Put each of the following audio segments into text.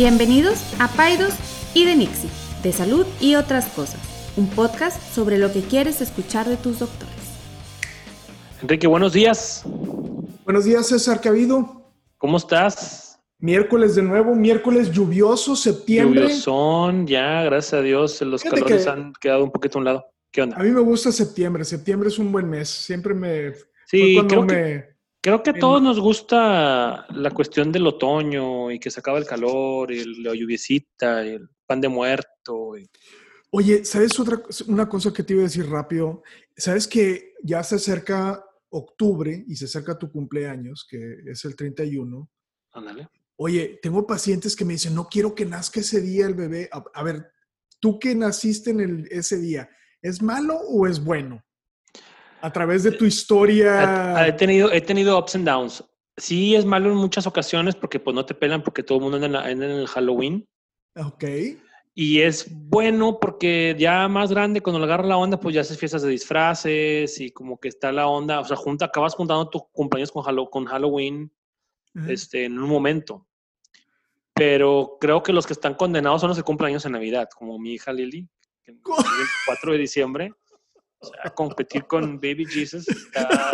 Bienvenidos a Paidos y de Nixie, de salud y otras cosas, un podcast sobre lo que quieres escuchar de tus doctores. Enrique, buenos días. Buenos días, César, ¿qué ha habido? ¿Cómo estás? Miércoles de nuevo, miércoles lluvioso, septiembre. Lluviosón, ya, gracias a Dios, los Fíjate calores que- han quedado un poquito a un lado. ¿Qué onda? A mí me gusta septiembre, septiembre es un buen mes, siempre me... Sí, cuando creo que, me... creo que a todos nos gusta la cuestión del otoño y que se acaba el calor y la lluviecita y el pan de muerto. y- Oye, ¿sabes otra una cosa que te iba a decir rápido? ¿Sabes que ya se acerca octubre y se acerca tu cumpleaños, que es el 31? Ándale. Oye, tengo pacientes que me dicen, no quiero que nazca ese día el bebé. A, a ver, tú que naciste en el, ese día, ¿es malo o es bueno? A través de tu historia. He tenido, he tenido ups and downs. Sí, es malo en muchas ocasiones porque pues no te pelan porque todo el mundo anda en, la- en el Halloween. Ok. Y es bueno porque ya más grande, cuando le agarra la onda, pues ya haces fiestas de disfraces y como que está la onda, o sea, junta, acabas juntando tus cumpleaños con, con Halloween Ajá. este, en un momento. Pero creo que los que están condenados son los que cumplen años en Navidad, como mi hija Lily, que el 24 de diciembre. O sea, competir con Baby Jesus. está-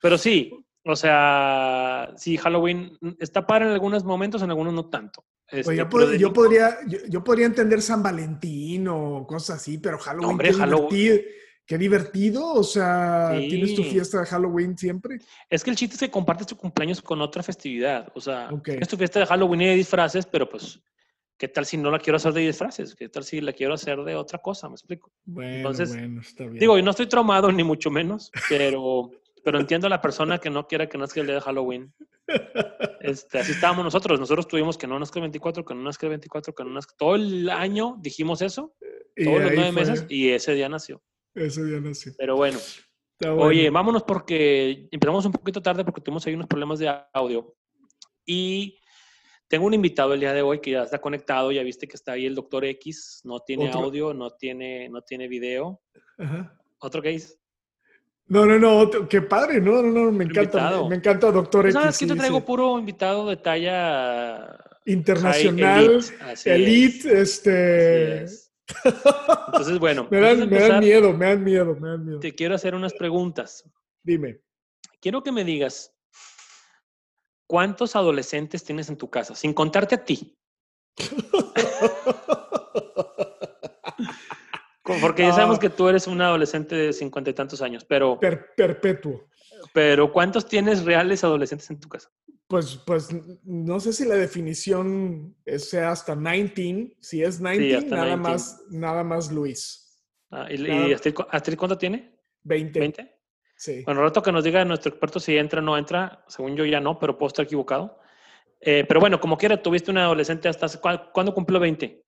Pero sí, o sea, sí, Halloween está padre en algunos momentos, en algunos no tanto. Este, Oye, yo, pod- podría, yo, yo podría entender San Valentín o cosas así, pero Halloween, hombre, qué, Halloween. divertido, qué divertido. O sea, tienes tu fiesta de Halloween siempre. Es que el chiste es que compartes tu cumpleaños con otra festividad. O sea, Ok. es tu fiesta de Halloween y de disfraces, pero pues, ¿qué tal si no la quiero hacer de disfraces? ¿Qué tal si la quiero hacer de otra cosa? ¿Me explico? Bueno, Entonces, bueno, está bien. Digo, y no estoy traumado ni mucho menos, pero, pero entiendo a la persona que no quiera que nazca el día de Halloween. Este, así estábamos nosotros. Nosotros tuvimos que no nazca el 24, que no nazca el 24, que no nazca. Todo el año dijimos eso, Y todos los nueve fue, meses, y ese día nació. Ese día nació. Pero bueno. Bueno. Oye, vámonos porque empezamos un poquito tarde porque tuvimos ahí unos problemas de audio. Y tengo un invitado el día de hoy que ya está conectado, ya viste que está ahí el doctor X, no tiene Otro. audio, no tiene, no tiene video. Ajá. Otro case. No, no, no, otro- qué padre, no, no, no, me encanta, me, me encanta Doctor X. ¿Sabes que te sí, traigo sí. puro invitado de talla Internacional, elite? Así elite, es, este... así es. Entonces, bueno, Me dan, me miedo, me dan miedo, me dan miedo. te quiero hacer unas preguntas. Dime. Quiero que me digas, ¿cuántos adolescentes tienes en tu casa? Sin contarte a ti. Porque ya sabemos Ah. que tú eres un adolescente de cincuenta y tantos años, pero, Per- perpetuo. pero ¿cuántos tienes reales adolescentes en tu casa? Pues, pues no sé si la definición sea hasta 19. Si es 19, hasta nada 19. más, nada más Luis. Ah, ¿Y, Claro. y Astrid, Astrid cuánto tiene? 20. ¿20? Sí. Bueno, rato que nos diga nuestro experto si entra o no entra, según yo ya no, pero puedo estar equivocado. Eh, pero bueno, como quiera, tuviste una adolescente hasta hace, ¿cuá- ¿cuándo cumplió 20?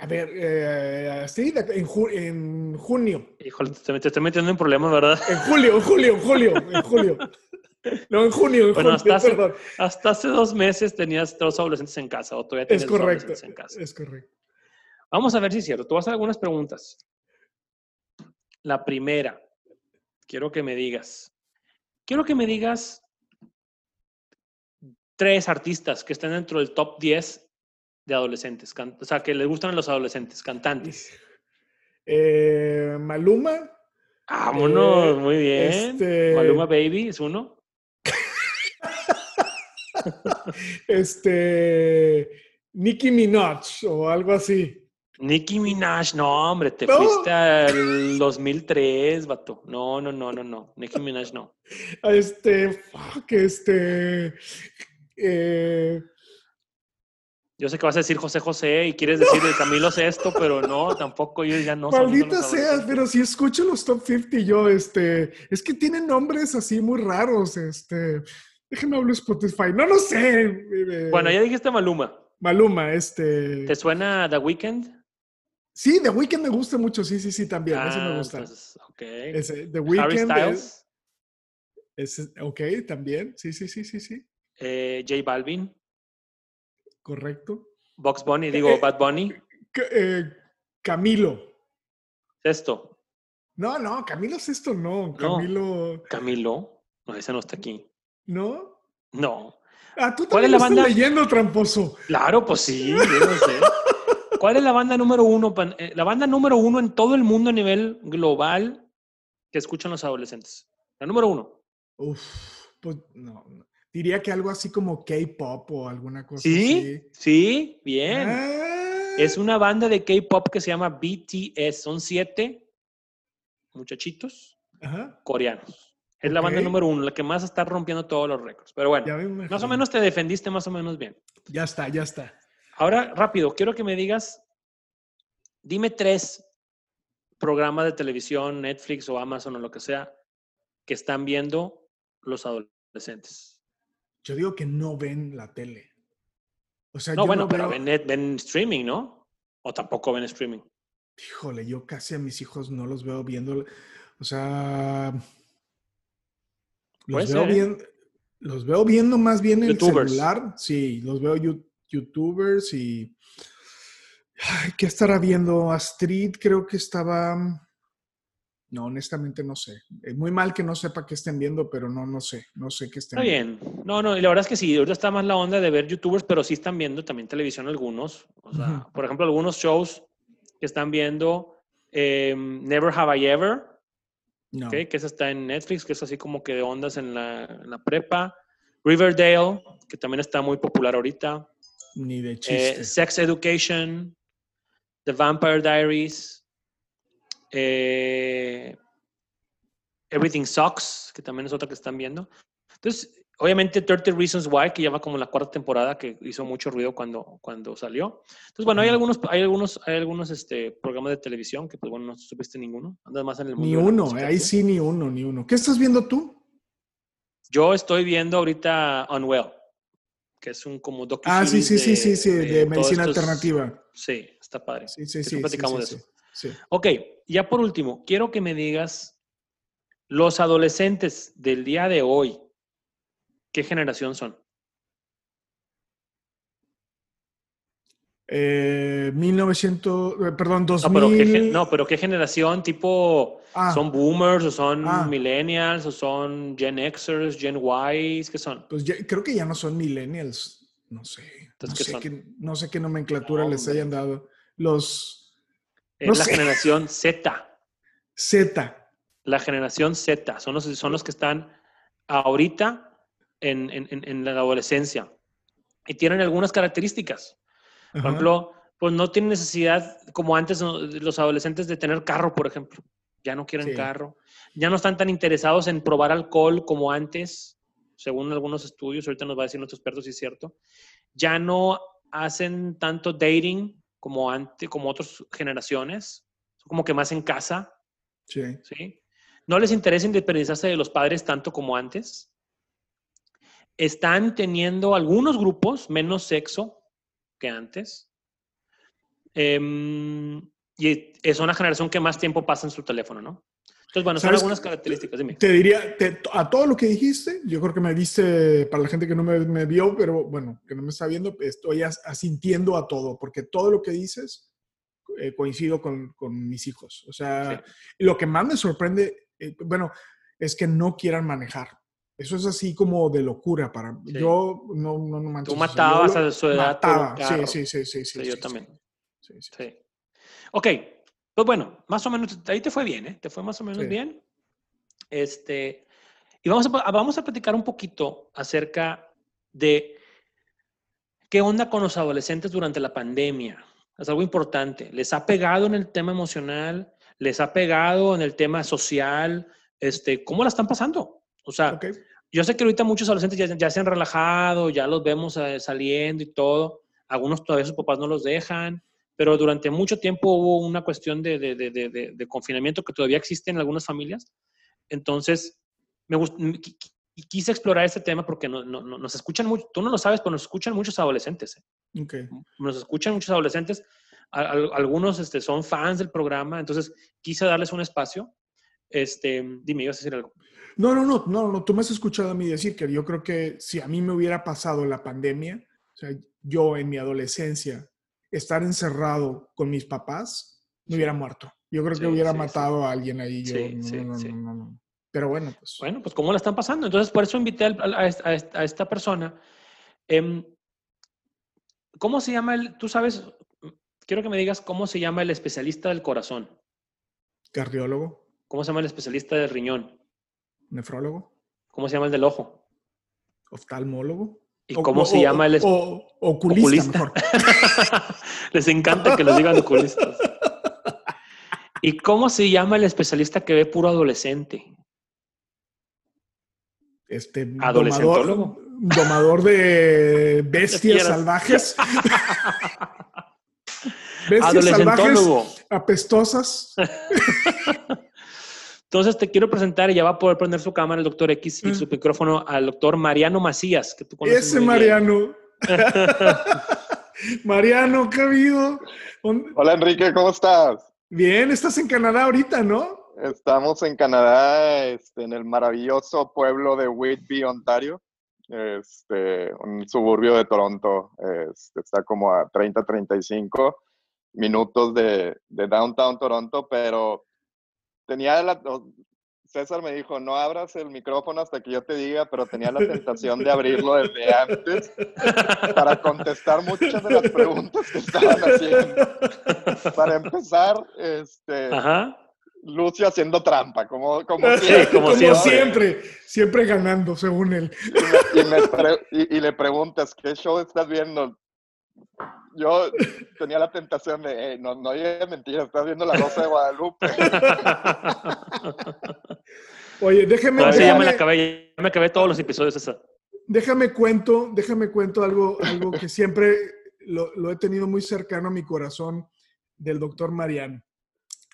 A ver, eh, sí, en, ju- en junio. Híjole, te, te estoy metiendo en problemas, ¿verdad? En julio, en julio, en julio, en julio. No, en junio, en Bueno, junio, hasta hace- perdón. Hasta hace dos meses tenías dos adolescentes en casa, o todavía Es tienes dos correcto, adolescentes en casa. es correcto. Vamos a ver si es cierto. Tú vas a hacer algunas preguntas. La primera, quiero que me digas, quiero que me digas tres artistas que estén dentro del top 10 de adolescentes, o sea, que les gustan a los adolescentes, cantantes. Eh, Maluma, Vámonos, Eh, muy bien. este- Maluma Baby es uno. este, Nicki Minaj o algo así. Nicki Minaj, no, hombre, te No. fuiste al 2003, vato. No, no, no, no, no. Nicki Minaj no. Este, fuck, este, eh, Yo sé que vas a decir José José y quieres decir el Camilo Sesto, pero no, tampoco ellos ya no maldita los sea, adolescentes. pero si escucho los top 50 yo, este, es que tienen nombres así muy raros, este, déjenme hablar Spotify, no, no sé. eh, Bueno, ya dijiste Maluma. Maluma, este, ¿Te suena The Weeknd? Sí, The Weeknd me gusta mucho, sí, sí, sí, también, ese me Ah, gusta. entonces, ok. Ese, The Harry Weeknd, Styles, es, es- ok, también, sí, sí, sí, sí, sí, eh, J Balvin, correcto. Box Bunny, digo Eh, Bad Bunny. Ca- eh, Camilo. Sexto, No, no, Camilo es esto, no. No. Camilo, Camilo. No, ese no está aquí. ¿no? No. Ah, tú ¿Cuál también es la banda? leyendo, tramposo. Claro, pues sí, yo no sé. ¿Cuál es la banda número uno? eh, La banda número uno en todo el mundo a nivel global que escuchan los adolescentes. La número uno. Uf, pues no. Diría que algo así como K-pop o alguna cosa Sí, así. sí, bien. Ah, Es una banda de K-pop que se llama BTS. Son siete muchachitos Ajá, coreanos. Es la banda número uno, la que más está rompiendo todos los récords. Pero bueno, más o menos te defendiste más o menos bien. Ya está, ya está. Ahora, rápido, quiero que me digas, dime tres programas de televisión, Netflix o Amazon o lo que sea, que están viendo los adolescentes. Yo digo que no ven la tele. O sea, No, yo bueno, no pero veo- ven, streaming, ¿no? O tampoco ven streaming. Híjole, yo casi a mis hijos no los veo viendo. O sea, los veo ser, ¿eh? los veo viendo más bien en el celular. Sí, los veo yu- youtubers y Ay, ¿qué estará viendo? Astrid creo que estaba. No, honestamente no sé. Es muy mal que no sepa qué estén viendo, pero no, no sé. No sé qué estén Está bien. No, no, y la verdad es que sí, ahorita está más la onda de ver youtubers, pero sí están viendo también televisión algunos. O sea, por ejemplo, algunos shows que están viendo eh, Never Have I Ever, No. ¿ok? que esa está en Netflix, que es así como que de ondas en la, en la prepa. Riverdale, que también está muy popular ahorita. Ni de Eh, chiste. Sex Education, The Vampire Diaries, eh, Everything Sucks, que también es otra que están viendo. Entonces, obviamente 30 Reasons Why, que ya va como la cuarta temporada, que hizo mucho ruido cuando, cuando salió. Entonces, bueno, hay algunos, hay algunos, hay algunos este, programas de televisión que, pues bueno, no supiste ninguno. Andas más en el mundo. ni uno. Ahí sí, ni uno, ni uno. ¿Qué estás viendo tú? Yo estoy viendo ahorita Unwell, que es un como docu Ah, sí, sí, sí, sí, sí, de, medicina estos- alternativa. Sí, está padre. Sí, sí, sí. sí, platicamos sí, de eso. sí, sí. Ok, ya por último, quiero que me digas, los adolescentes del día de hoy, ¿qué generación son? Eh, 1900, eh, perdón, No 2000. pero, ¿qué, no, pero ¿qué generación? ¿Tipo Ah, son boomers o son Ah. millennials o son Gen Xers, Gen Ys? ¿Qué son? pues ya- creo que ya no son millennials. No sé. No ¿qué sé, qué, no sé qué nomenclatura No, les hayan dado. Los Es No la sé. generación Z. Z. La generación Z. Son los, son los que están ahorita en- en- en la adolescencia. Y tienen algunas características. Por Ajá. ejemplo, pues no tienen necesidad, como antes los adolescentes, de tener carro, por ejemplo. Ya no quieren Sí. carro. Ya no están tan interesados en probar alcohol como antes, según algunos estudios. Ahorita nos va a decir nuestro experto si es cierto. Ya no hacen tanto dating como antes, como otras generaciones. Son como que más en casa, Sí. ¿sí? No les interesa independizarse de los padres tanto como antes. Están teniendo algunos grupos menos sexo que antes. Em, y es una generación que más tiempo pasa en su teléfono, ¿no? Entonces, bueno, son ¿Sabes algunas características. Dime. Te diría, te- a todo lo que dijiste, yo creo que me viste, para la gente que no me, me vio, pero bueno, que no me está viendo, estoy as- asintiendo a todo, porque todo lo que dices eh, coincido con, con mis hijos. O sea, lo que más me sorprende, eh, bueno, es que no quieran manejar. Eso es así como de locura para Sí. yo no no, no manches, Tú o sea, matabas lo- a su edad mataba. Sí, sí, sí, sí, sí, yo sí, también. sí, sí. Ok, pues bueno, más o menos, ahí te fue bien, ¿eh? Te fue más o menos bien. Este, y vamos a, vamos a platicar un poquito acerca de qué onda con los adolescentes durante la pandemia. Es algo importante. ¿Les ha pegado en el tema emocional? ¿Les ha pegado en el tema social? Este, ¿Cómo la están pasando? O sea, Ok. yo sé que ahorita muchos adolescentes ya, ya se han relajado, ya los vemos eh, saliendo y todo. Algunos todavía sus papás no los dejan, pero durante mucho tiempo hubo una cuestión de, de- de- de- confinamiento que todavía existe en algunas familias. Entonces, me gust- quise explorar este tema porque no- no- no- nos escuchan mucho, tú no lo sabes, pero nos escuchan muchos adolescentes. ¿eh? Ok. Nos escuchan muchos adolescentes. Al- al- algunos este, son fans del programa, entonces quise darles un espacio. Este, dime, ibas a decir algo. No, no, no, no, no, tú me has escuchado a mí decir que yo creo que si a mí me hubiera pasado la pandemia, o sea, yo en mi adolescencia, estar encerrado con mis papás, me hubiera muerto. Yo creo que Sí, hubiera sí, matado a alguien ahí. Yo, Sí, no, sí, no. Pero bueno, pues. Bueno, pues cómo la están pasando. Entonces, por eso invité a esta persona Em, ¿Cómo se llama el, tú sabes, quiero que me digas cómo se llama el especialista del corazón? Cardiólogo. ¿Cómo se llama el especialista del riñón? Nefrólogo. ¿Cómo se llama el del ojo? Oftalmólogo. ¿Y cómo se llama el oculista? Mejor. Les encanta que les digan oculistas. ¿Y cómo se llama el especialista que ve puro adolescente? Este, Domador, domador de bestias salvajes. bestias salvajes apestosas. Entonces te quiero presentar y ya va a poder prender su cámara el doctor X y mm. su micrófono al doctor Mariano Macías, que tú conoces. Ese Mariano. Mariano, ¿qué ha habido? Hola Enrique, ¿cómo estás? Bien, estás en Canadá ahorita, ¿no? Estamos en Canadá, este, en el maravilloso pueblo de Whitby, Ontario, este, un suburbio de Toronto. Este, está como a 30, 35 minutos de, de downtown Toronto, pero tenía la, César me dijo, no abras el micrófono hasta que yo te diga, pero tenía la tentación de abrirlo desde antes para contestar muchas de las preguntas que estaban haciendo. Para empezar, este, Lucio haciendo trampa, como, como, siempre. siempre. ganando, según él. y le preguntas, ¿qué show estás viendo? Yo tenía la tentación de, no, no hay mentira, estás viendo la Rosa de Guadalupe. Oye, déjeme... ya me la acabé, ya me acabé todos los episodios esa. Déjame cuento, déjame cuento algo, algo que siempre lo, lo he tenido muy cercano a mi corazón del doctor Mariano.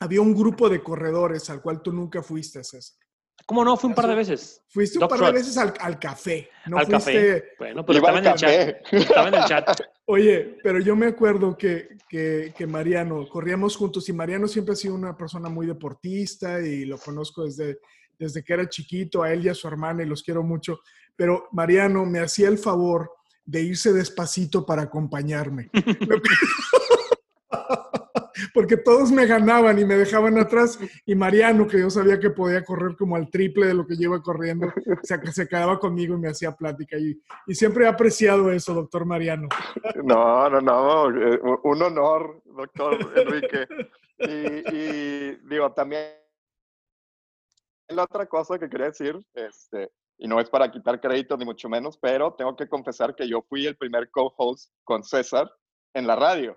Había un grupo de corredores al cual tú nunca fuiste, César. ¿Cómo no? Fui un par de veces. Fuiste un par de veces al, café. No al café. Bueno, pero estaba en, el chat. estaba en el chat. Oye, pero yo me acuerdo que, que, que, Mariano, corríamos juntos y Mariano siempre ha sido una persona muy deportista y lo conozco desde, desde que era chiquito, a él y a su hermana y los quiero mucho. Pero Mariano me hacía el favor de irse despacito para acompañarme. porque todos me ganaban y me dejaban atrás. Y Mariano, que yo sabía que podía correr como al triple de lo que lleva corriendo, o se quedaba conmigo y me hacía plática. Y, y siempre he apreciado eso, doctor Mariano. No, no, no, un honor, doctor Enrique. Y, y digo, también la otra cosa que quería decir, este, y no es para quitar crédito ni mucho menos, pero tengo que confesar que yo fui el primer co-host con César en la radio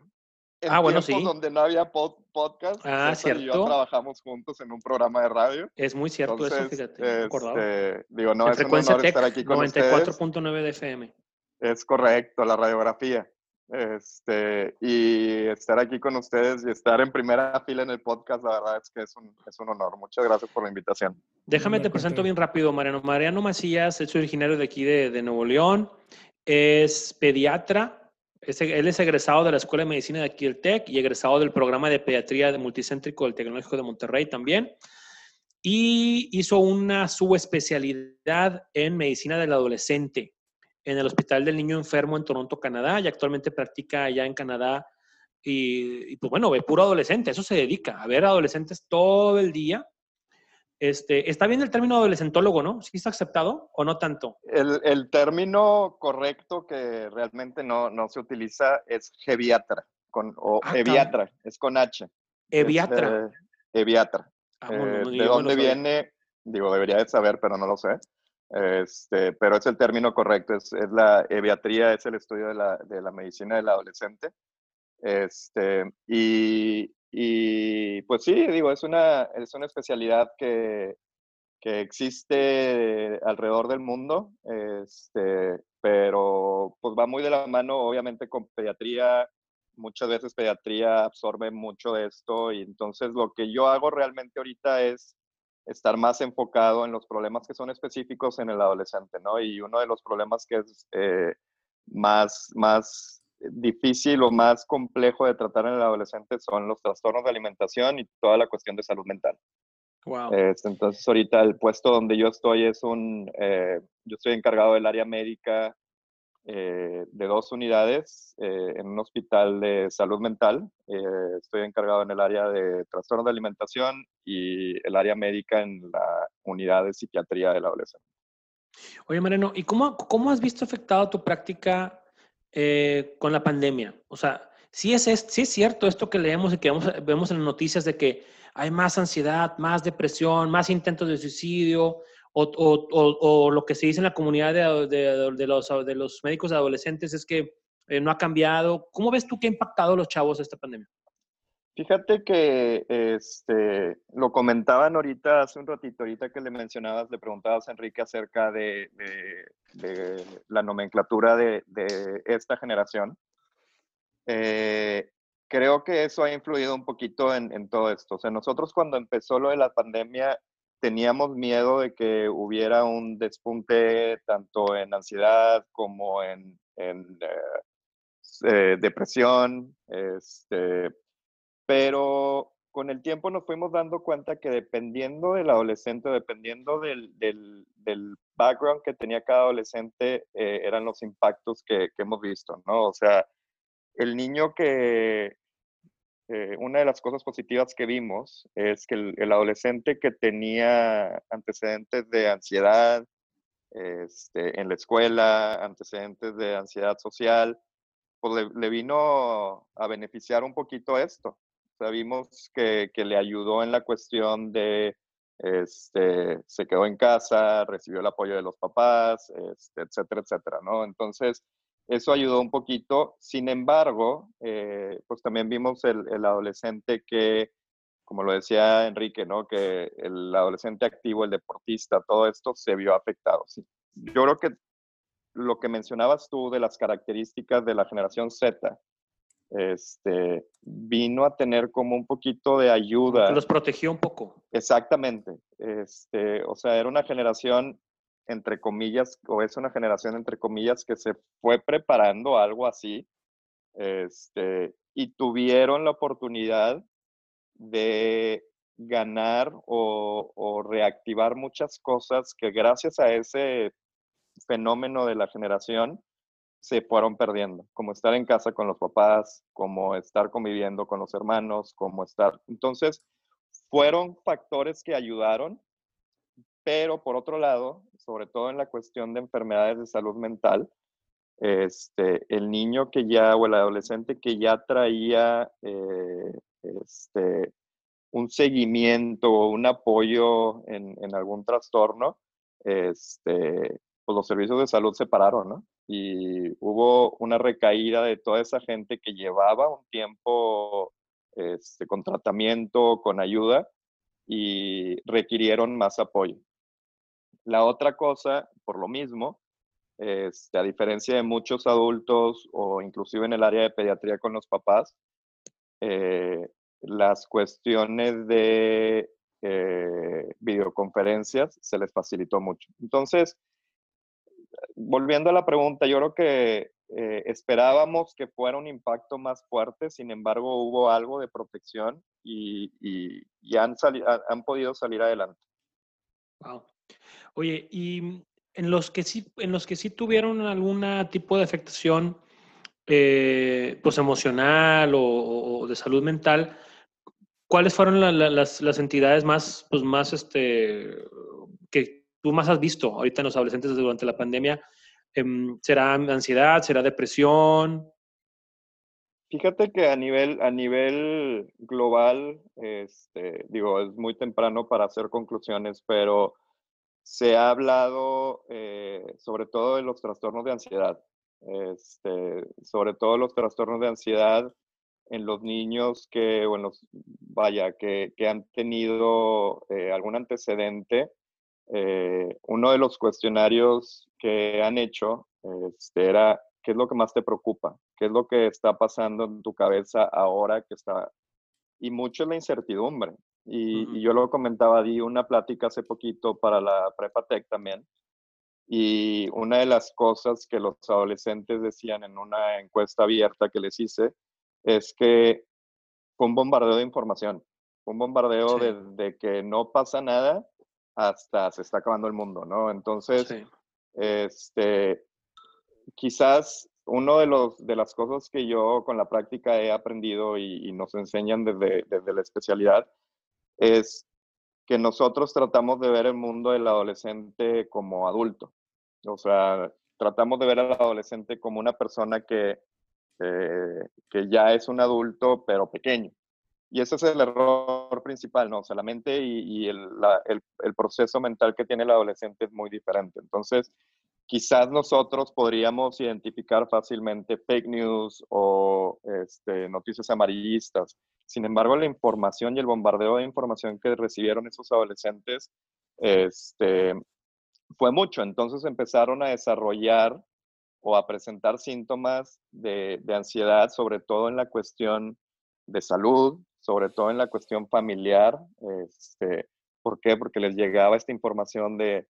ah, bueno, sí. donde no había podcast. Ah, cierto. Y yo trabajamos juntos en un programa de radio. Es muy cierto eso, fíjate. Este, digo, no, es un honor estar aquí con 94.9 de FM. Es correcto, la radiografía. Este, y estar aquí con ustedes y estar en primera fila en el podcast, la verdad es que es un, es un honor. Muchas gracias por la invitación. Déjame te presento bien rápido, Mariano. Mariano Macías es originario de aquí de, de Nuevo León, es pediatra, él es egresado de la Escuela de Medicina de aquí del y egresado del programa de pediatría de multicéntrico del Tecnológico de Monterrey también. Y hizo una subespecialidad en medicina del adolescente en el Hospital del Niño Enfermo en Toronto, Canadá, y actualmente practica allá en Canadá. Y, y pues bueno, ve puro adolescente, eso se dedica, a ver adolescentes todo el día este, está bien el término adolescentólogo, ¿no? ¿Sí está aceptado o no tanto? El, término correcto que realmente no, se utiliza es geviatra, con, o ah, eviatra, es con H. Eviatra. Eh, eviatra. Ah, eh, ¿De dónde viene? Digo, debería de saber, pero no lo sé. Este, pero es el término correcto, es, la eviatría, es el estudio de la, de la medicina del adolescente. Este, y, y pues sí, digo, es una, es una especialidad que, que existe alrededor del mundo, este, pero pues va muy de la mano obviamente con pediatría. Muchas veces pediatría absorbe mucho de esto y entonces lo que yo hago realmente ahorita es estar más enfocado en los problemas que son específicos en el adolescente, ¿no? Y uno de los problemas que es eh, más, más difícil o más complejo de tratar en el adolescente son los trastornos de alimentación y toda la cuestión de salud mental. Wow. Entonces, ahorita el puesto donde yo estoy es un, eh, yo estoy encargado del área médica eh, de dos unidades eh, en un hospital de salud mental. estoy encargado en el área de trastornos de alimentación y el área médica en la unidad de psiquiatría del adolescente. Oye, Mariano, ¿y cómo, cómo has visto afectado tu práctica eh, con la pandemia? O sea, sí es, es cierto esto que leemos y que vemos, vemos en las noticias de que hay más ansiedad, más depresión, más intentos de suicidio, o, o, o, lo que se dice en la comunidad de, de, de, los, de los médicos adolescentes es que eh, no ha cambiado. ¿Cómo ves tú que ha impactado a los chavos esta pandemia? Fíjate que este, lo comentaban ahorita, hace un ratito, ahorita que le mencionabas, le preguntabas a Enrique acerca de, de, la nomenclatura de, esta generación. Eh, creo que eso ha influido un poquito en, en, todo esto. O sea, nosotros cuando empezó lo de la pandemia teníamos miedo de que hubiera un despunte tanto en ansiedad como en, en eh, eh, depresión, este, pero con el tiempo nos fuimos dando cuenta que dependiendo del adolescente, dependiendo del, background que tenía cada adolescente, eh, eran los impactos que, hemos visto, ¿no? O sea, el niño que, eh, una de las cosas positivas que vimos es que el, adolescente que tenía antecedentes de ansiedad este, en la escuela, antecedentes de ansiedad social, pues le vino a beneficiar un poquito esto vimos que, que, le ayudó en la cuestión de, este, se quedó en casa, recibió el apoyo de los papás, este, etcétera, etcétera, ¿no? Entonces, eso ayudó un poquito. Sin embargo, eh, pues también vimos el, el, adolescente que, como lo decía Enrique, ¿no? Que el adolescente activo, el deportista, todo esto se vio afectado. ¿sí? Yo creo que lo que mencionabas tú de las características de la generación Z, este, vino a tener como un poquito de ayuda. Los protegió un poco. Exactamente. Este, o sea, era una generación, entre comillas, o es una generación, entre comillas, que se fue preparando algo así, este, y tuvieron la oportunidad de ganar o, o reactivar muchas cosas que gracias a ese fenómeno de la generación, se fueron perdiendo, como estar en casa con los papás, como estar conviviendo con los hermanos, como estar... Entonces, fueron factores que ayudaron, pero por otro lado, sobre todo en la cuestión de enfermedades de salud mental, este, el niño que ya, o el adolescente que ya traía eh, este, un seguimiento o un apoyo en, en, algún trastorno, este, pues los servicios de salud se pararon, ¿no? Y hubo una recaída de toda esa gente que llevaba un tiempo este, con tratamiento, con ayuda y requirieron más apoyo. La otra cosa, por lo mismo, este, a diferencia de muchos adultos o inclusive en el área de pediatría con los papás, eh, las cuestiones de eh, videoconferencias se les facilitó mucho. Entonces, volviendo a la pregunta, yo creo que eh, esperábamos que fuera un impacto más fuerte, sin embargo hubo algo de protección y, y, y han, podido salir adelante. Wow. Oye, y en los que sí, en los que sí tuvieron algún tipo de afectación eh, pues emocional o, de salud mental, ¿cuáles fueron la, la, las, las, entidades más, pues más, este, que, tú más has visto ahorita en los adolescentes durante la pandemia? Em, ¿Será ansiedad? ¿Será depresión? Fíjate que a nivel, a nivel global, este, digo, es muy temprano para hacer conclusiones, pero se ha hablado eh, sobre todo de los trastornos de ansiedad, este, sobre todo los trastornos de ansiedad en los niños que, o los, vaya, que, que han tenido eh, algún antecedente eh, uno de los cuestionarios que han hecho este, era, ¿qué es lo que más te preocupa? ¿Qué es lo que está pasando en tu cabeza ahora que está? Y mucho es la incertidumbre. Y, uh -huh. y yo lo comentaba, di una plática hace poquito para la Prepatec también. Y una de las cosas que los adolescentes decían en una encuesta abierta que les hice es que fue un bombardeo de información, un bombardeo sí. de, de, que no pasa nada hasta se está acabando el mundo, ¿no? Entonces, sí. este, quizás uno de, los, de las cosas que yo con la práctica he aprendido y, y nos enseñan desde, desde la especialidad es que nosotros tratamos de ver el mundo del adolescente como adulto. O sea, tratamos de ver al adolescente como una persona que, eh, que ya es un adulto, pero pequeño. Y ese es el error principal, ¿no? O sea, la mente y, el, el, proceso mental que tiene el adolescente es muy diferente. Entonces, quizás nosotros podríamos identificar fácilmente fake news o este, noticias amarillistas. Sin embargo, la información y el bombardeo de información que recibieron esos adolescentes este, fue mucho. Entonces empezaron a desarrollar o a presentar síntomas de, de ansiedad, sobre todo en la cuestión de salud, sobre todo en la cuestión familiar. Este, ¿Por qué? Porque les llegaba esta información de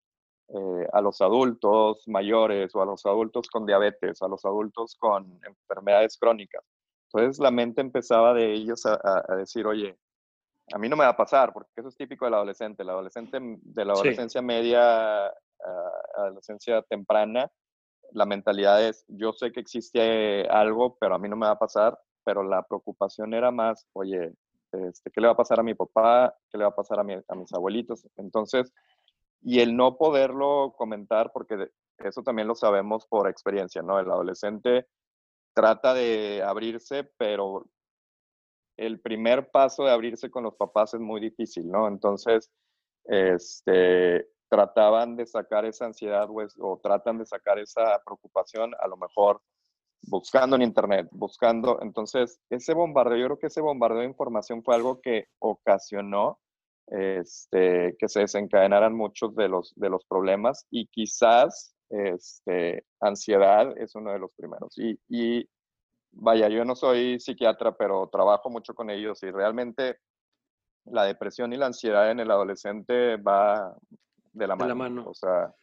eh, a los adultos mayores o a los adultos con diabetes, a los adultos con enfermedades crónicas. Entonces la mente empezaba de ellos a, decir, oye, a mí no me va a pasar, porque eso es típico del adolescente. El adolescente de la adolescencia media a adolescencia temprana, la mentalidad es, yo sé que existe algo, pero a mí no me va a pasar, pero la preocupación era más, oye, este, ¿qué le va a pasar a mi papá? ¿Qué le va a pasar a, mis abuelitos? Entonces, y el no poderlo comentar, porque eso también lo sabemos por experiencia, ¿no? El adolescente trata de abrirse, pero el primer paso de abrirse con los papás es muy difícil, ¿no? Entonces, este, trataban de sacar esa ansiedad pues, o tratan de sacar esa preocupación, a lo mejor buscando en internet, buscando. Entonces, ese bombardeo, yo creo que ese bombardeo de información fue algo que ocasionó este, que se desencadenaran muchos de los, de los problemas y quizás este, ansiedad es uno de los primeros. Y, y vaya, yo no soy psiquiatra, pero trabajo mucho con ellos y realmente la depresión y la ansiedad en el adolescente va de la mano. la mano. O sea,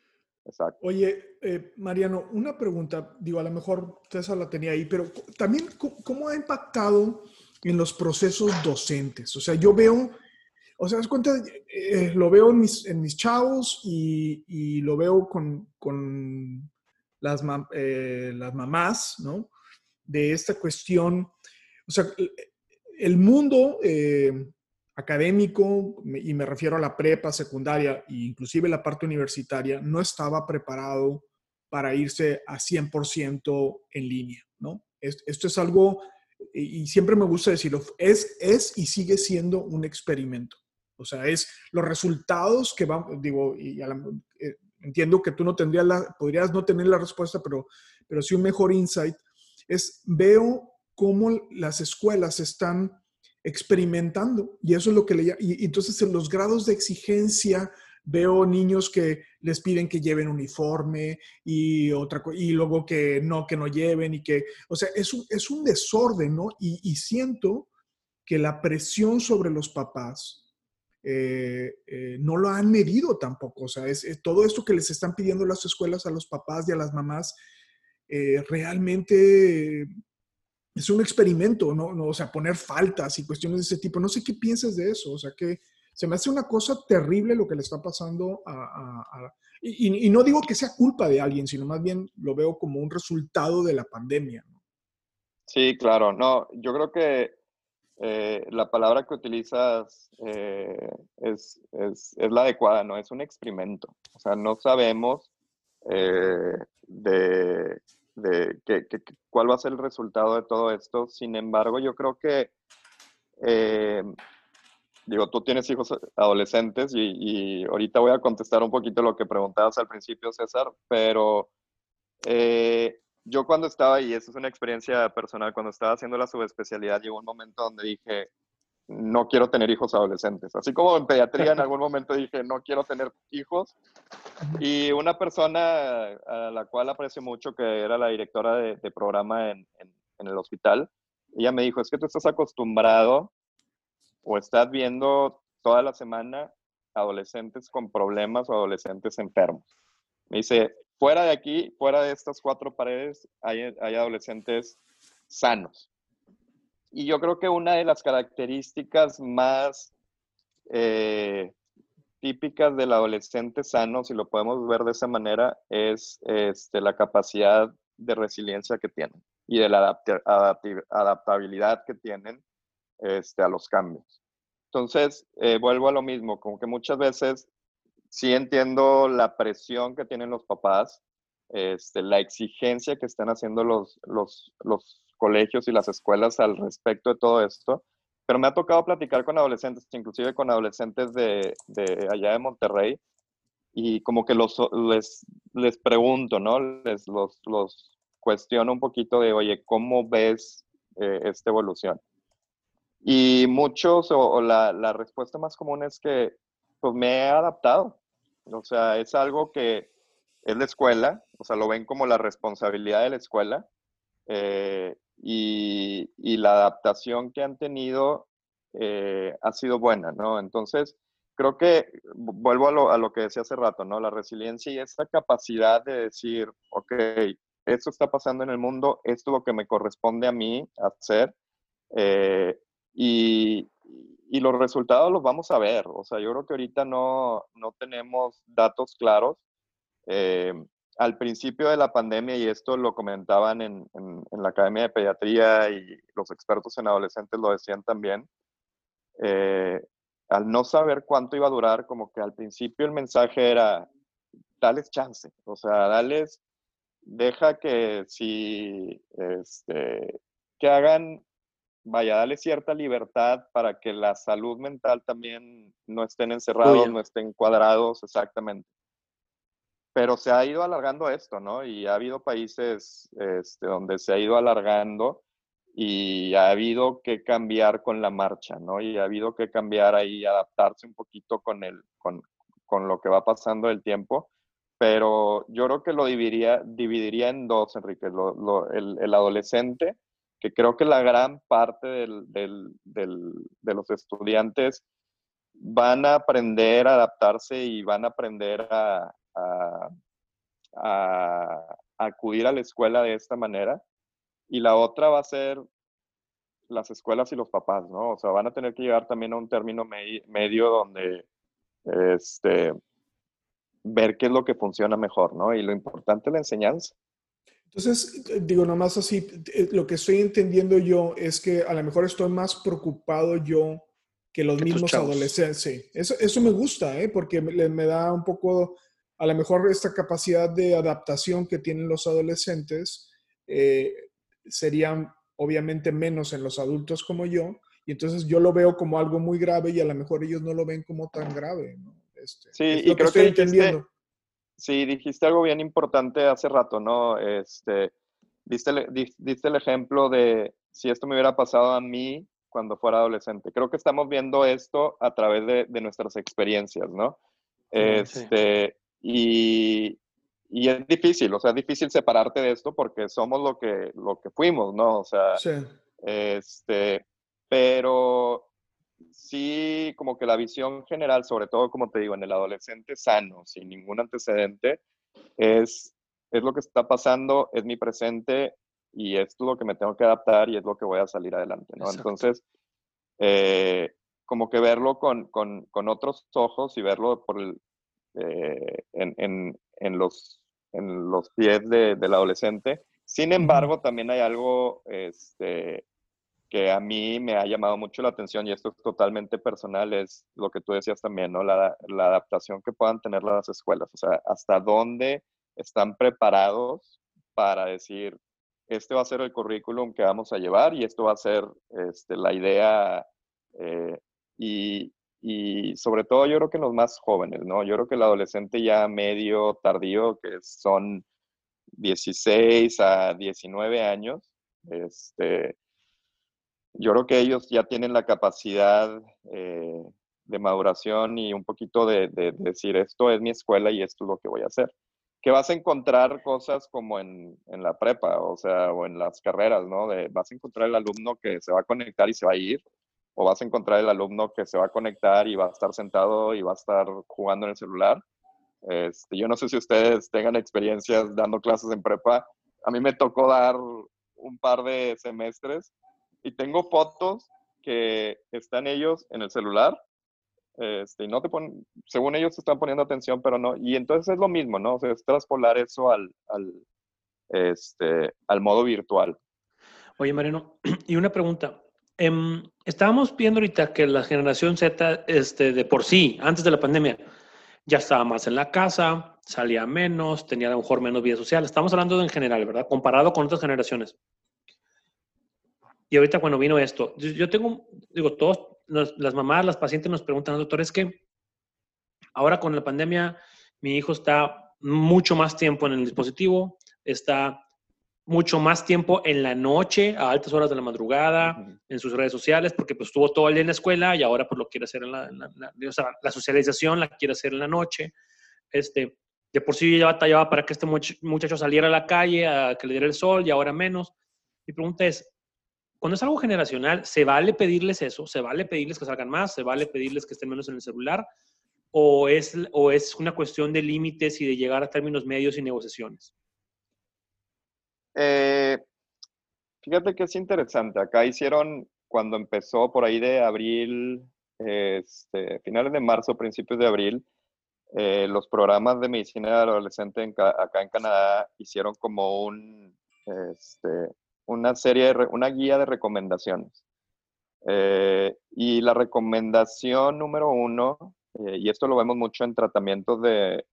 Oye, eh, Mariano, una pregunta, digo, a lo mejor César la tenía ahí, pero también, ¿cómo ha impactado en los procesos docentes? O sea, yo veo o sea, das cuenta, eh, lo veo en mis, en mis chavos y, lo veo con, las, eh, las mamás, ¿no? De esta cuestión. O sea, el mundo eh, académico, y me refiero a la prepa, secundaria e inclusive la parte universitaria, no estaba preparado para irse a 100% en línea, ¿no? Esto es algo, y siempre me gusta decirlo, es, es y sigue siendo un experimento. O sea, es los resultados que van, digo, y eh, entiendo que tú no tendrías la, podrías no tener la respuesta, pero, pero sí un mejor insight, es veo cómo las escuelas están experimentando y eso es lo que le y, y entonces en los grados de exigencia veo niños que les piden que lleven uniforme y otra y luego que no que no lleven y que o sea es un, es un desorden no y, siento que la presión sobre los papás eh, eh, no lo han medido tampoco. O sea, es, todo esto que les están pidiendo las escuelas a los papás y a las mamás, eh, realmente es un experimento, ¿no? O sea, poner faltas y cuestiones de ese tipo. No sé qué piensas de eso. O sea, que se me hace una cosa terrible lo que le está pasando a... y, no digo que sea culpa de alguien, sino más bien lo veo como un resultado de la pandemia. Sí, claro. No, yo creo que eh, la palabra que utilizas eh, es, es, es, la adecuada, ¿no? Es un experimento. O sea, no sabemos eh, de, de que, cuál va a ser el resultado de todo esto. Sin embargo, yo creo que, digo, tú tienes hijos adolescentes y, y, ahorita voy a contestar un poquito lo que preguntabas al principio, César, pero yo cuando estaba, y eso es una experiencia personal, cuando estaba haciendo la subespecialidad, llegó un momento donde dije, no quiero tener hijos adolescentes. Así como en pediatría en algún momento dije, no quiero tener hijos. Y una persona a la cual aprecio mucho, que era la directora de, programa en, en, el hospital, ella me dijo, es que tú estás acostumbrado o estás viendo toda la semana adolescentes con problemas o adolescentes enfermos. Me dice, fuera de aquí, fuera de estas cuatro paredes, hay, adolescentes sanos. Y yo creo que una de las características más eh, típicas del adolescente sano, si lo podemos ver de esa manera, es este, la capacidad de resiliencia que tienen y de la adaptabilidad que tienen este, a los cambios. Entonces, eh, vuelvo a lo mismo, como que muchas veces sí entiendo la presión que tienen los papás este, la exigencia que están haciendo los, los, los colegios y las escuelas al respecto de todo esto. Pero me ha tocado platicar con adolescentes, inclusive con adolescentes de, de allá de Monterrey, y como que los, les, les pregunto, ¿no? Les los, los cuestiono un poquito de, oye, ¿cómo ves eh, esta evolución? Y muchos, o, la, la, respuesta más común es que, pues me he adaptado. O sea, es algo que es la escuela, o sea, lo ven como la responsabilidad de la escuela. Eh, y, y, la adaptación que han tenido eh, ha sido buena, ¿no? Entonces, creo que vuelvo a lo, a lo, que decía hace rato, ¿no? La resiliencia y esa capacidad de decir, ok, esto está pasando en el mundo, esto es lo que me corresponde a mí hacer. Eh, y, y, los resultados los vamos a ver. O sea, yo creo que ahorita no, no tenemos datos claros. Eh, al principio de la pandemia, y esto lo comentaban en, en, la Academia de Pediatría y los expertos en adolescentes lo decían también, eh, al no saber cuánto iba a durar, como que al principio el mensaje era, dales chance, o sea, dales, deja que si, este, que hagan vaya, darle cierta libertad para que la salud mental también no estén encerrados, no estén cuadrados, exactamente. Pero se ha ido alargando esto, ¿no? Y ha habido países este, donde se ha ido alargando y ha habido que cambiar con la marcha, ¿no? Y ha habido que cambiar ahí, adaptarse un poquito con, el, con, con lo que va pasando el tiempo. Pero yo creo que lo dividiría, dividiría en dos, Enrique. el, el adolescente, que creo que la gran parte de los estudiantes van a aprender a adaptarse y van a aprender a, acudir a la escuela de esta manera. Y la otra va a ser las escuelas y los papás, ¿no? O sea, van a tener que llegar también a un término medio donde este, ver qué es lo que funciona mejor, ¿no? Y lo importante es la enseñanza. Entonces, eh, digo, nomás así, eh, lo que estoy entendiendo yo es que a lo mejor estoy más preocupado yo que los mismos adolescentes. Eso, eso me gusta, ¿eh? porque me, me, da un poco, a lo mejor esta capacidad de adaptación que tienen los adolescentes eh, serían obviamente menos en los adultos como yo, y entonces yo lo veo como algo muy grave y a lo mejor ellos no lo ven como tan grave. ¿no? Este, sí, y creo que estoy entendiendo. Sí, dijiste algo bien importante hace rato, ¿no? Este, diste, diste el ejemplo de si esto me hubiera pasado a mí cuando fuera adolescente. Creo que estamos viendo esto a través de, nuestras experiencias, ¿no? Este, y, y, es difícil, o sea, es difícil separarte de esto porque somos lo que, lo que fuimos, ¿no? O sea, sí. este, pero sí, como que la visión general, sobre todo, como te digo, en el adolescente sano, sin ningún antecedente, es, es lo que está pasando, es mi presente y es lo que me tengo que adaptar y es lo que voy a salir adelante, ¿no? Entonces, eh, como que verlo con, con, con, otros ojos y verlo por el, eh, en, en, en, los, en los pies de, del adolescente. Sin embargo, también hay algo este, que a mí me ha llamado mucho la atención y esto es totalmente personal, es lo que tú decías también, ¿no? La, la, adaptación que puedan tener las escuelas, o sea, hasta dónde están preparados para decir, este va a ser el currículum que vamos a llevar y esto va a ser este, la idea eh, y, y, sobre todo yo creo que los más jóvenes, ¿no? Yo creo que el adolescente ya medio tardío, que son 16 a 19 años, este, yo creo que ellos ya tienen la capacidad eh, de maduración y un poquito de, decir, esto es mi escuela y esto es lo que voy a hacer. Que vas a encontrar cosas como en, en la prepa, o sea, o en las carreras, ¿no? De, vas a encontrar el alumno que se va a conectar y se va a ir, o vas a encontrar el alumno que se va a conectar y va a estar sentado y va a estar jugando en el celular. Este, yo no sé si ustedes tengan experiencias dando clases en prepa. A mí me tocó dar un par de semestres y tengo fotos que están ellos en el celular este, y no te ponen, según ellos están poniendo atención, pero no. Y entonces es lo mismo, ¿no? O sea, es traspolar eso al, al, este, al modo virtual. Oye, Mariano, y una pregunta. Eh, estábamos viendo ahorita que la generación Z, este, de por sí, antes de la pandemia, ya estaba más en la casa, salía menos, tenía a lo mejor menos vida social. Estamos hablando de en general, ¿verdad? Comparado con otras generaciones. Y ahorita cuando vino esto, yo, tengo, digo, todos, las mamás, las pacientes nos preguntan, doctor, es que ahora con la pandemia, mi hijo está mucho más tiempo en el dispositivo, está mucho más tiempo en la noche, a altas horas de la madrugada, en sus redes sociales, porque pues estuvo todo el día en la escuela y ahora pues lo quiere hacer en la, o sea, la socialización la quiere hacer en la noche. Este, de por sí ya batallaba para que este muchacho saliera a la calle, a que le diera el sol y ahora menos. Mi pregunta es, cuando es algo generacional, ¿se vale pedirles eso? ¿Se vale pedirles que salgan más? ¿Se vale pedirles que estén menos en el celular? ¿O es, o es una cuestión de límites y de llegar a términos medios y negociaciones? Eh, fíjate que es interesante. Acá hicieron, cuando empezó por ahí de abril, este, finales de marzo, principios de abril, eh, los programas de medicina de adolescente acá en Canadá hicieron como un, este, una serie, de, una guía de recomendaciones. Eh, y la recomendación número uno, eh, y esto lo vemos mucho en tratamientos de,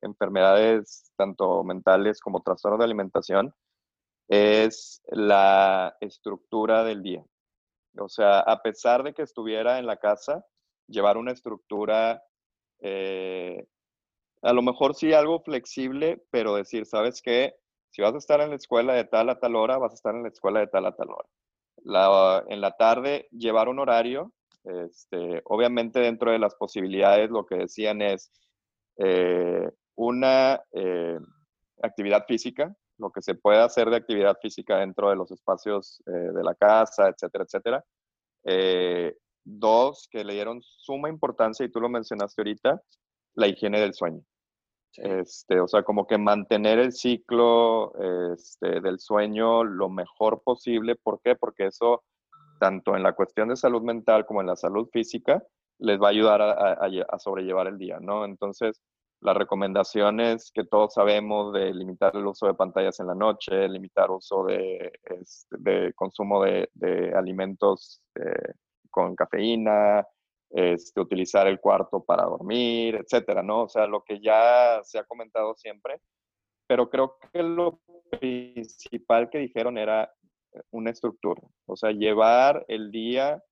enfermedades tanto mentales como trastornos de alimentación, es la estructura del día. O sea, a pesar de que estuviera en la casa, llevar una estructura, eh, a lo mejor sí algo flexible, pero decir, ¿sabes qué? Si vas a estar en la escuela de tal a tal hora, vas a estar en la escuela de tal a tal hora. en la tarde, llevar un horario. Este, obviamente, dentro de las posibilidades, lo que decían es eh, una eh, actividad física, lo que se puede hacer de actividad física dentro de los espacios eh, de la casa, etcétera, etcétera. dos, que le dieron suma importancia, y tú lo mencionaste ahorita, la higiene del sueño. Este, o sea, como que mantener el ciclo este, del sueño lo mejor posible. ¿Por qué? Porque eso, tanto en la cuestión de salud mental como en la salud física, les va a ayudar a, sobrellevar el día, ¿no? Entonces, las recomendaciones que todos sabemos de limitar el uso de pantallas en la noche, limitar uso de, este, de consumo de, alimentos eh, con cafeína, este, utilizar el cuarto para dormir, etcétera, ¿no? O sea, lo que ya se ha comentado siempre, pero creo que lo principal que dijeron era una estructura, o sea, llevar el día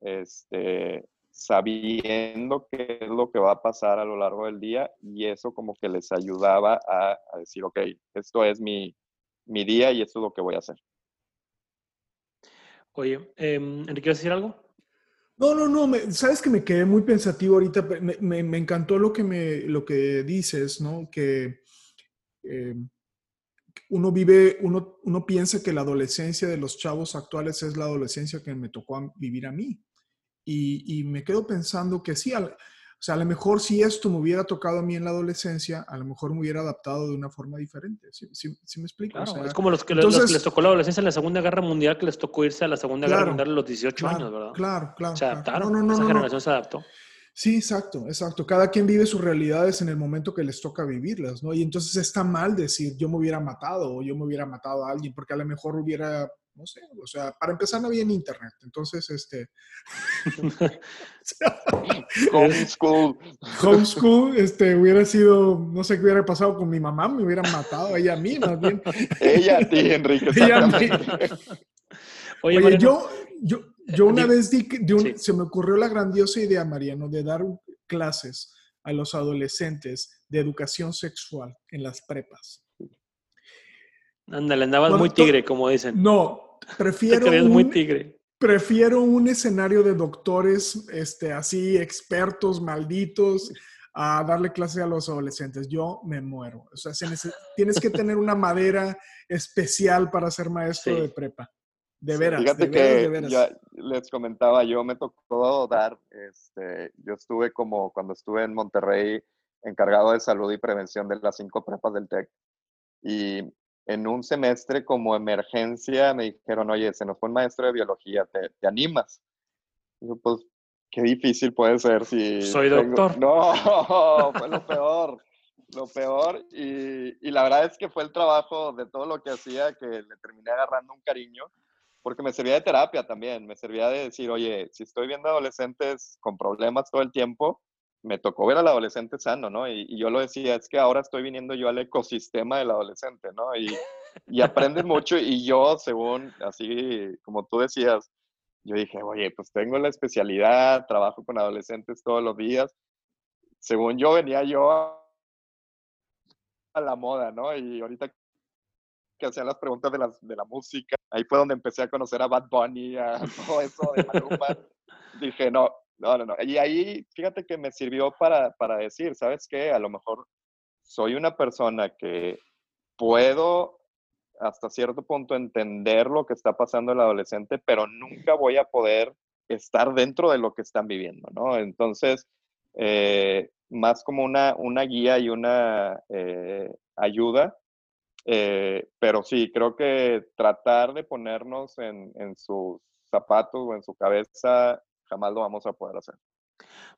este, sabiendo qué es lo que va a pasar a lo largo del día y eso como que les ayudaba a, decir, ok, esto es mi, mi, día y esto es lo que voy a hacer. Oye, eh, Enrique, ¿quieres decir algo? No, no, no, sabes que me quedé muy pensativo ahorita, me, encantó lo que, me, lo que dices, ¿no? Que eh, uno vive, uno, uno piensa que la adolescencia de los chavos actuales es la adolescencia que me tocó vivir a mí. Y, y me quedo pensando que sí, o sea, a lo mejor si esto me hubiera tocado a mí en la adolescencia, a lo mejor me hubiera adaptado de una forma diferente. ¿Sí, me explico? es como los que, les tocó la adolescencia en la Segunda Guerra Mundial, que les tocó irse a la Segunda Guerra Mundial a los 18 años, ¿verdad? Claro, claro. Se adaptaron. No, no, Esa generación se adaptó. Sí, exacto, exacto. Cada quien vive sus realidades en el momento que les toca vivirlas, ¿no? Y entonces está mal decir yo me hubiera matado o yo me hubiera matado a alguien, porque a lo mejor hubiera no sé, o sea, para empezar no había en internet, entonces, este... homeschool. Homeschool, este, hubiera sido, no sé qué hubiera pasado con mi mamá, me hubieran matado, ella a mí, más bien. ella a ti, Enrique. Ella a mí. Oye, yo, yo, yo una vez di, se me ocurrió la grandiosa idea, Mariano, de dar clases a los adolescentes de educación sexual en las prepas. Ándale, andabas muy tigre, como dicen. No, prefiero. un, muy tigre. Prefiero un escenario de doctores, este, así, expertos, malditos, a darle clase a los adolescentes. Yo me muero. O sea, tienes que tener una madera especial para ser maestro de prepa. De veras. fíjate que Ya les comentaba, yo me tocó dar, este, yo estuve como cuando estuve en Monterrey encargado de salud y prevención de las cinco prepas del TEC. Y en un semestre como emergencia me dijeron, oye, se nos fue un maestro de biología, ¿te, te animas? Y yo, pues, qué difícil puede ser si... Soy doctor. No, fue lo peor, lo peor. Y, y, la verdad es que fue el trabajo de todo lo que hacía que le terminé agarrando un cariño, porque me servía de terapia también, me servía de decir, oye, si estoy viendo adolescentes con problemas todo el tiempo, me tocó ver al adolescente sano, ¿no? Y, yo lo decía, es que ahora estoy viniendo yo al ecosistema del adolescente, ¿no? Y, y mucho y yo, según, así como tú decías, yo dije, oye, pues tengo la especialidad, trabajo con adolescentes todos los días. Según yo venía yo a la moda, ¿no? Y ahorita que hacían las preguntas de, las, de la música, ahí fue donde empecé a conocer a Bad Bunny, a todo eso de Maluma. dije, no, no, no, no. Y ahí, fíjate que me sirvió para, para decir, ¿sabes qué? A lo mejor soy una persona que puedo hasta cierto punto entender lo que está pasando el adolescente, pero nunca voy a poder estar dentro de lo que están viviendo, ¿no? Entonces, eh, más como una, una guía y una eh, ayuda, eh, pero sí, creo que tratar de ponernos en, en sus zapatos o en su cabeza jamás lo vamos a poder hacer.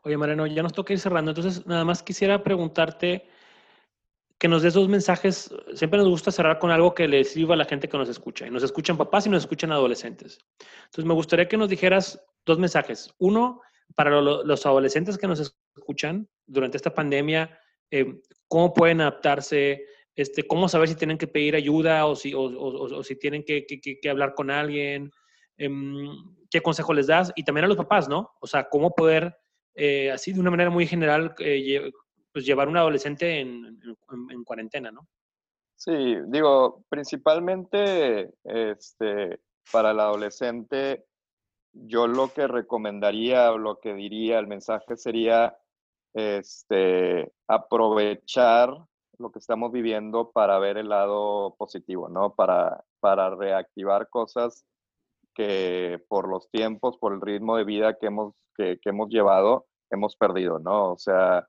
Oye, Mariano, ya nos toca ir cerrando. Entonces, nada más quisiera preguntarte que nos des dos mensajes. Siempre nos gusta cerrar con algo que le sirva a la gente que nos escucha. Y nos escuchan papás y nos escuchan adolescentes. Entonces, me gustaría que nos dijeras dos mensajes. Uno, para los adolescentes que nos escuchan durante esta pandemia, eh, ¿cómo pueden adaptarse? Este, ¿Cómo saber si tienen que pedir ayuda o si, o, si tienen que, hablar con alguien? Em, ¿qué consejo les das? Y también a los papás, ¿no? O sea, cómo poder, eh, así de una manera muy general, eh, pues llevar un adolescente en, cuarentena, ¿no? Sí, digo, principalmente este, para el adolescente, yo lo que recomendaría o lo que diría, el mensaje sería este, aprovechar lo que estamos viviendo para ver el lado positivo, ¿no? Para, para reactivar cosas que por los tiempos, por el ritmo de vida que hemos, que, hemos llevado, hemos perdido, ¿no? O sea,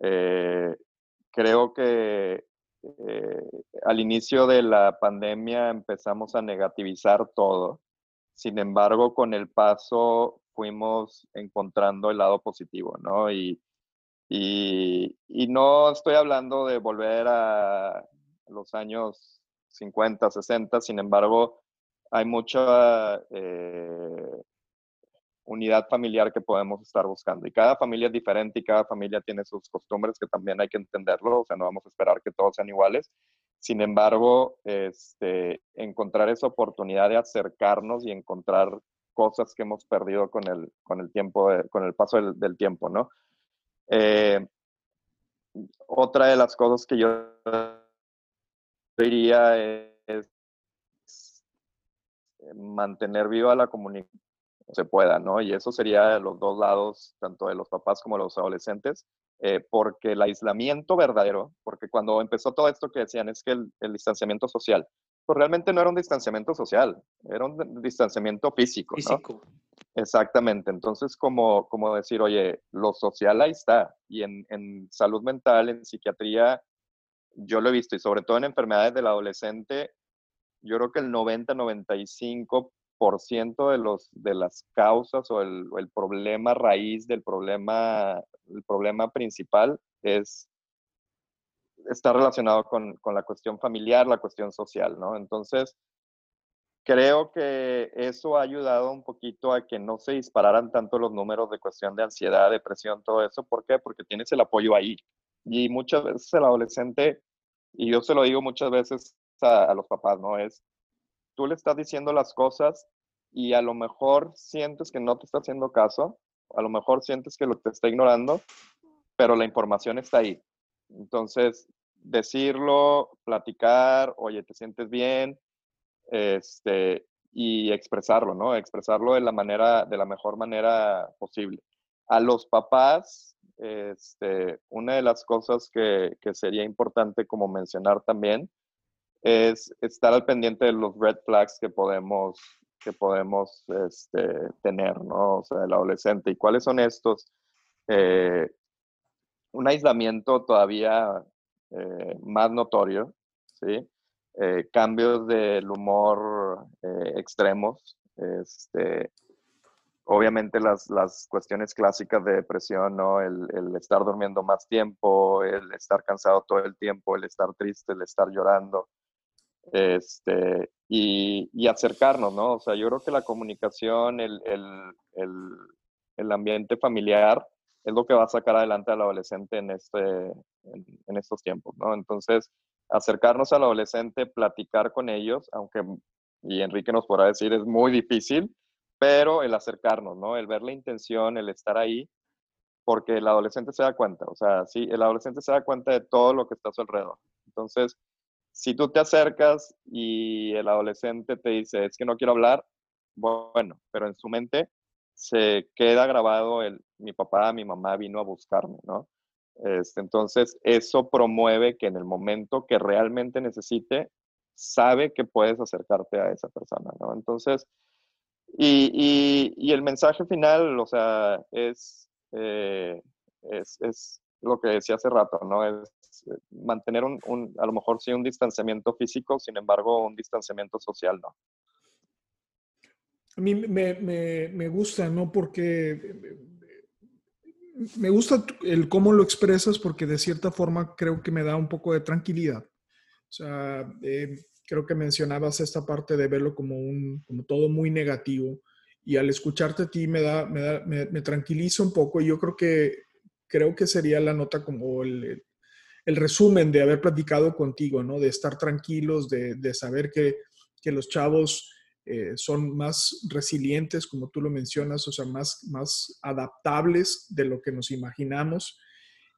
eh, creo que eh, al inicio de la pandemia empezamos a negativizar todo. Sin embargo, con el paso fuimos encontrando el lado positivo, ¿no? Y, y, y no estoy hablando de volver a los años 50, 60, sin embargo, hay mucha eh, unidad familiar que podemos estar buscando. Y cada familia es diferente y cada familia tiene sus costumbres que también hay que entenderlo, o sea, no vamos a esperar que todos sean iguales. Sin embargo, este, encontrar esa oportunidad de acercarnos y encontrar cosas que hemos perdido con el, con el tiempo, con el paso del, tiempo, ¿no? Eh, otra de las cosas que yo diría es mantener viva la comunicación se pueda, ¿no? Y eso sería de los dos lados, tanto de los papás como de los adolescentes, eh, porque el aislamiento verdadero, porque cuando empezó todo esto que decían es que el, distanciamiento social, pues realmente no era un distanciamiento social, era un distanciamiento físico. Físico. Exactamente, entonces como, como decir, oye, lo social ahí está, y en, en salud mental, en psiquiatría, yo lo he visto, y sobre todo en enfermedades del adolescente, yo creo que el 90-95% de, de las causas o el, el, problema raíz del problema, el problema principal es está relacionado con, con, la cuestión familiar, la cuestión social, ¿no? Entonces, creo que eso ha ayudado un poquito a que no se dispararan tanto los números de cuestión de ansiedad, depresión, todo eso. ¿Por qué? Porque tienes el apoyo ahí. Y muchas veces el adolescente, y yo se lo digo muchas veces a, los papás, ¿no? Es, tú le estás diciendo las cosas y a lo mejor sientes que no te está haciendo caso, a lo mejor sientes que lo te está ignorando, pero la información está ahí. Entonces, decirlo, platicar, oye, ¿te sientes bien? Este, y expresarlo, ¿no? Expresarlo de la manera, de la mejor manera posible. A los papás, este, una de las cosas que, sería importante como mencionar también es estar al pendiente de los red flags que podemos, que podemos este, tener, ¿no? O sea, el adolescente. ¿Y cuáles son estos? Eh, un aislamiento todavía eh, más notorio, ¿sí? Eh, cambios del humor extremos, este, obviamente las, las, cuestiones clásicas de depresión, ¿no? El, estar durmiendo más tiempo, el estar cansado todo el tiempo, el estar triste, el estar llorando, este, y, y, acercarnos, ¿no? O sea, yo creo que la comunicación, el, el, el, el ambiente familiar es lo que va a sacar adelante al adolescente en, este, en, estos tiempos, ¿no? Entonces, acercarnos al adolescente, platicar con ellos, aunque, y Enrique nos podrá decir, es muy difícil, pero el acercarnos, ¿no? El ver la intención, el estar ahí, porque el adolescente se da cuenta, o sea, sí, el adolescente se da cuenta de todo lo que está a su alrededor. Entonces, si tú te acercas y el adolescente te dice, es que no quiero hablar, bueno, pero en su mente se queda grabado el, mi papá, mi mamá vino a buscarme, ¿no? Este, entonces, eso promueve que en el momento que realmente necesite, sabe que puedes acercarte a esa persona, ¿no? Entonces, y, el mensaje final, o sea, es, eh, es, es, lo que decía hace rato, ¿no? Es eh, mantener un, un, a lo mejor sí un distanciamiento físico, sin embargo, un distanciamiento social, ¿no? A mí me, me, me gusta, ¿no? Porque me gusta el cómo lo expresas porque de cierta forma creo que me da un poco de tranquilidad. O sea, eh, creo que mencionabas esta parte de verlo como, un, como todo muy negativo y al escucharte a ti me, da, me, da, me, tranquiliza un poco y yo creo que, creo que sería la nota como el, el resumen de haber platicado contigo, ¿no? De estar tranquilos, de, de saber que, que, los chavos eh, son más resilientes, como tú lo mencionas, o sea, más, más adaptables de lo que nos imaginamos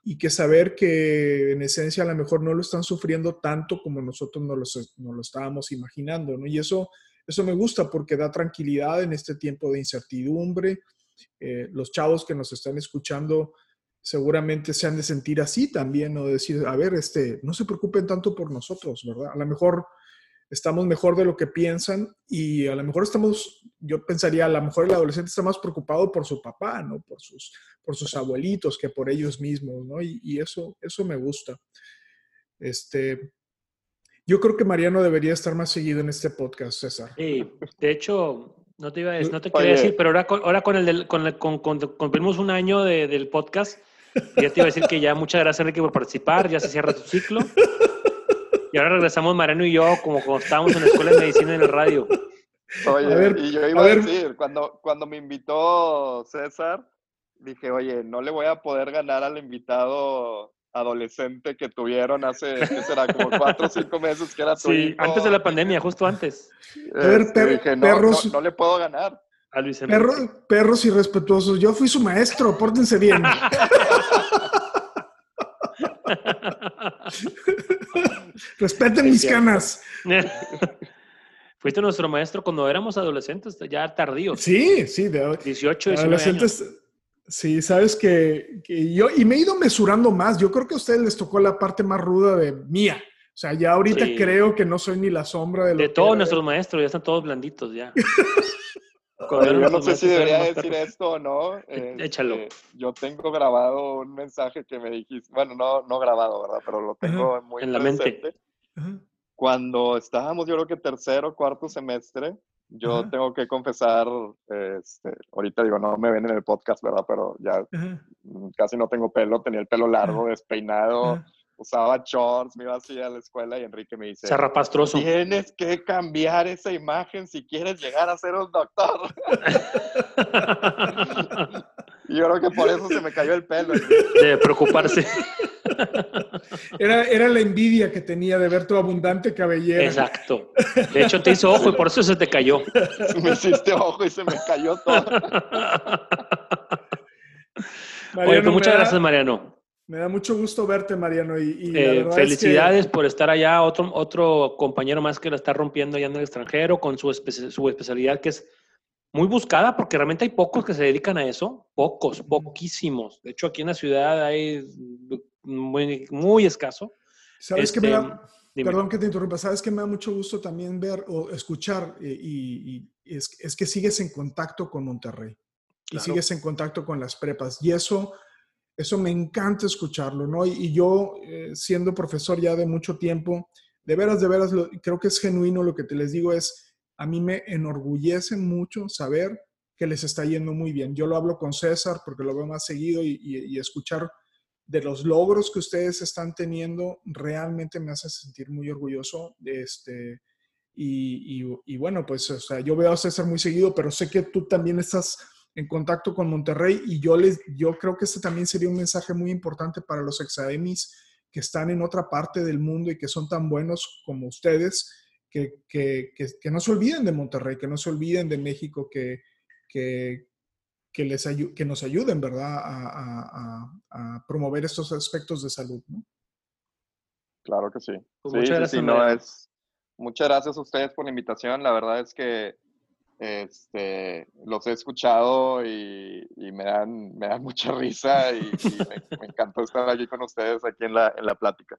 y que saber que en esencia a lo mejor no lo están sufriendo tanto como nosotros nos lo, estábamos imaginando, ¿no? Y eso, eso me gusta porque da tranquilidad en este tiempo de incertidumbre. Eh, los chavos que nos están escuchando seguramente se han de sentir así también, ¿no? Decir, a ver, este, no se preocupen tanto por nosotros, ¿verdad? A lo mejor estamos mejor de lo que piensan y a lo mejor estamos, yo pensaría, a lo mejor el adolescente está más preocupado por su papá, ¿no? Por sus, por sus abuelitos que por ellos mismos, ¿no? Y, eso, eso me gusta. Este, yo creo que Mariano debería estar más seguido en este podcast, César. Sí, de hecho, no te iba a decir, no te quería decir, pero ahora con, ahora con el del, con, con, cumplimos un año del podcast, ya te iba a decir que ya muchas gracias Enrique por participar, ya se cierra tu ciclo. Y ahora regresamos Mariano y yo como cuando estábamos en la escuela de medicina en el radio. Oye, y yo iba a, decir, cuando, cuando me invitó César, dije, oye, no le voy a poder ganar al invitado adolescente que tuvieron hace, ¿qué será? Como cuatro o cinco meses que era tu Sí, antes de la pandemia, justo antes. A ver, este, dije, no, perros. No, le puedo ganar. A Luis perros irrespetuosos. Yo fui su maestro, pórtense bien. Respeten mis canas. Fuiste nuestro maestro cuando éramos adolescentes, ya tardíos. Sí, sí, de 18, 19 adolescentes. Sí, sabes que, yo, y me he ido mesurando más. Yo creo que a ustedes les tocó la parte más ruda de mía. O sea, ya ahorita creo que no soy ni la sombra de De todos nuestros maestros, ya están todos blanditos ya. yo no sé si debería decir esto o no. Échalo. Este, yo tengo grabado un mensaje que me dijiste, bueno, no, no grabado, ¿verdad? Pero lo tengo muy en la mente. Cuando estábamos, yo creo que tercero, cuarto semestre, yo tengo que confesar, este, ahorita digo, no me ven en el podcast, ¿verdad? Pero ya casi no tengo pelo, tenía el pelo largo, despeinado usaba shorts, me iba así a la escuela y Enrique me dice, Zarrapastroso. Tienes que cambiar esa imagen si quieres llegar a ser un doctor. y yo creo que por eso se me cayó el pelo. De preocuparse. Era, era la envidia que tenía de ver tu abundante cabellera. Exacto. De hecho, te hizo ojo y por eso se te cayó. Me hiciste ojo y se me cayó todo. Oye, pues muchas gracias, Mariano. Me da mucho gusto verte, Mariano. Y, eh, felicidades por estar allá. Otro, otro compañero más que la está rompiendo allá en el extranjero con su, su especialidad que es muy buscada porque realmente hay pocos que se dedican a eso. Pocos, poquísimos. De hecho, aquí en la ciudad hay muy, muy escaso. ¿Sabes qué me da? Este, perdón que te interrumpa. ¿Sabes que me da mucho gusto también ver o escuchar? Y, es, es, que sigues en contacto con Monterrey. Y sigues en contacto con las prepas. Y eso eso me encanta escucharlo, ¿no? Y, yo, eh, siendo profesor ya de mucho tiempo, de veras, de veras, creo que es genuino lo que te les digo, es, a mí me enorgullece mucho saber que les está yendo muy bien. Yo lo hablo con César porque lo veo más seguido y, escuchar de los logros que ustedes están teniendo realmente me hace sentir muy orgulloso. Este, y, y, bueno, pues o sea, yo veo a César muy seguido, pero sé que tú también estás en contacto con Monterrey y yo les, yo creo que este también sería un mensaje muy importante para los exademis que están en otra parte del mundo y que son tan buenos como ustedes, que, que, que, no se olviden de Monterrey, que no se olviden de México, que, que, que, les que nos ayuden, ¿verdad?, a, a, promover estos aspectos de salud, ¿no? Claro que sí. Pues muchas gracias. no es, muchas gracias a ustedes por la invitación. La verdad es que este, los he escuchado y, me, dan, me dan mucha risa y, me, encantó estar aquí con ustedes aquí en la, en la plática.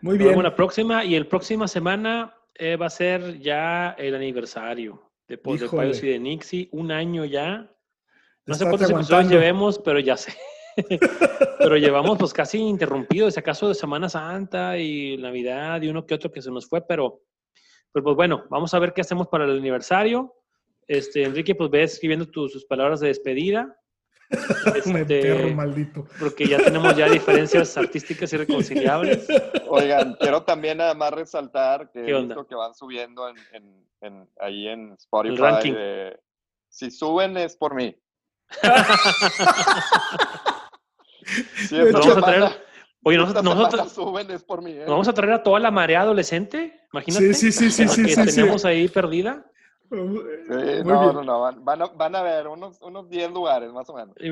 Muy bien. Bueno, la próxima y el próxima semana eh, va a ser ya el aniversario de Post de y de Nixie, un año ya. No sé cuántos episodios llevemos, pero ya sé. pero llevamos pues casi interrumpido, si acaso de Semana Santa y Navidad y uno que otro que se nos fue, pero pues, pues bueno, vamos a ver qué hacemos para el aniversario. Este, Enrique, pues ve escribiendo tus, palabras de despedida. Este, perro maldito. Porque ya tenemos ya diferencias artísticas irreconciliables. Oigan, quiero también además resaltar que que van subiendo en, ahí en Spotify. si suben es por mí. vamos a traer, oye, nosotros, suben es por mí, ¿eh? vamos a traer a toda la marea adolescente. Imagínate. Sí, sí, sí, sí, que tenemos ahí perdida. no, no, no, van, a, van a ver unos, unos 10 lugares más o menos. Y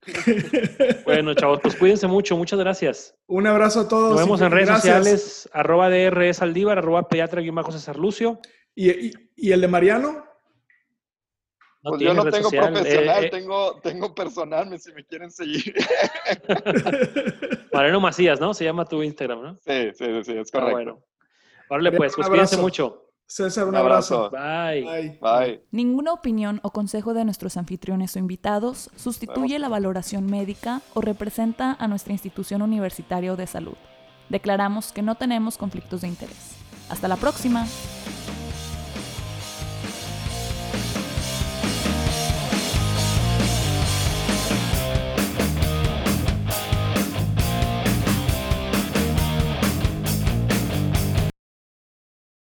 bueno, chavos, pues cuídense mucho. Muchas gracias. Un abrazo a todos. Nos vemos en redes sociales, arroba DRS Aldívar, arroba pediatra César Lucio. ¿Y, y, ¿Y el de Mariano? Pues yo no tengo profesional, eh, eh. tengo, tengo personal, si me quieren seguir. Mariano Macías, ¿no? Se llama tu Instagram, ¿no? Sí, sí, sí, es ah, correcto. bueno. Órale, pues, pues cuídense mucho. César, un, abrazo. Bye. Bye. Bye. Ninguna opinión o consejo de nuestros anfitriones o invitados sustituye la valoración médica o representa a nuestra institución universitaria de salud. Declaramos que no tenemos conflictos de interés. Hasta la próxima.